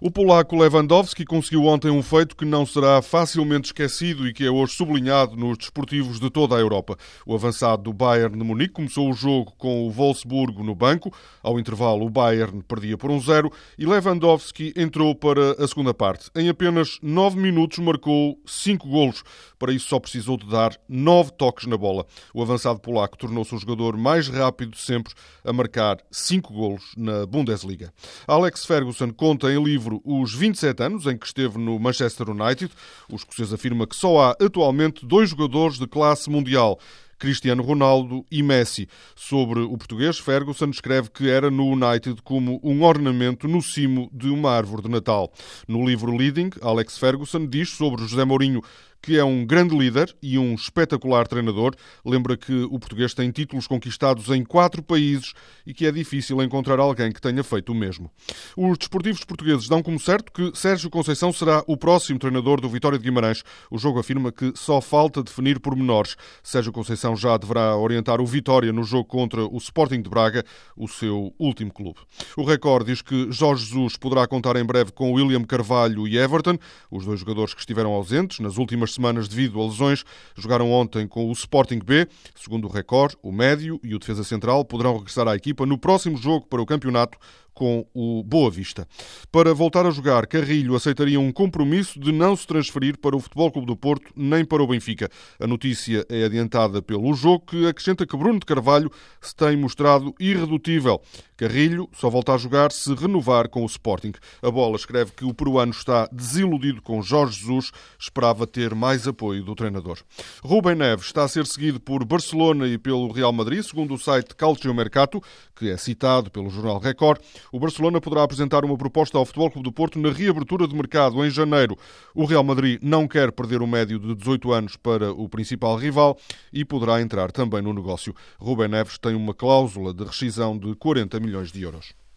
O polaco Lewandowski conseguiu ontem um feito que não será facilmente esquecido e que é hoje sublinhado nos desportivos de toda a Europa. O avançado do Bayern de Munique começou o jogo com o Wolfsburgo no banco. Ao intervalo, o Bayern perdia por um zero e Lewandowski entrou para a segunda parte. Em apenas nove minutos marcou cinco golos. Para isso só precisou de dar nove toques na bola. O avançado polaco tornou-se o jogador mais rápido de sempre a marcar cinco golos na Bundesliga. Alex Ferguson conta em livro livro os 27 anos em que esteve no Manchester United. O escocês afirma que só há atualmente dois jogadores de classe mundial. Cristiano Ronaldo e Messi. Sobre o português, Ferguson escreve que era no United como um ornamento no cimo de uma árvore de Natal. No livro Leading, Alex Ferguson diz sobre José Mourinho que é um grande líder e um espetacular treinador. Lembra que o português tem títulos conquistados em quatro países e que é difícil encontrar alguém que tenha feito o mesmo. Os desportivos portugueses dão como certo que Sérgio Conceição será o próximo treinador do Vitória de Guimarães. O jogo afirma que só falta definir pormenores. Sérgio Conceição já deverá orientar o Vitória no jogo contra o Sporting de Braga, o seu último clube. O recorde diz que Jorge Jesus poderá contar em breve com William Carvalho e Everton, os dois jogadores que estiveram ausentes nas últimas semanas devido a lesões. Jogaram ontem com o Sporting B. Segundo o Record, o médio e o defesa central poderão regressar à equipa no próximo jogo para o campeonato com o Boa Vista. Para voltar a jogar, Carrilho aceitaria um compromisso de não se transferir para o Futebol Clube do Porto nem para o Benfica. A notícia é adiantada pelo jogo que acrescenta que Bruno de Carvalho se tem mostrado irredutível. Carrilho só volta a jogar se renovar com o Sporting. A bola escreve que o peruano está desiludido com Jorge Jesus, esperava ter mais apoio do treinador. Rubem Neves está a ser seguido por Barcelona e pelo Real Madrid, segundo o site Calcio Mercato, que é citado pelo jornal Record o Barcelona poderá apresentar uma proposta ao Futebol Clube do Porto na reabertura de mercado em janeiro. O Real Madrid não quer perder o médio de 18 anos para o principal rival e poderá entrar também no negócio. Rubem Neves tem uma cláusula de rescisão de 40 milhões de euros.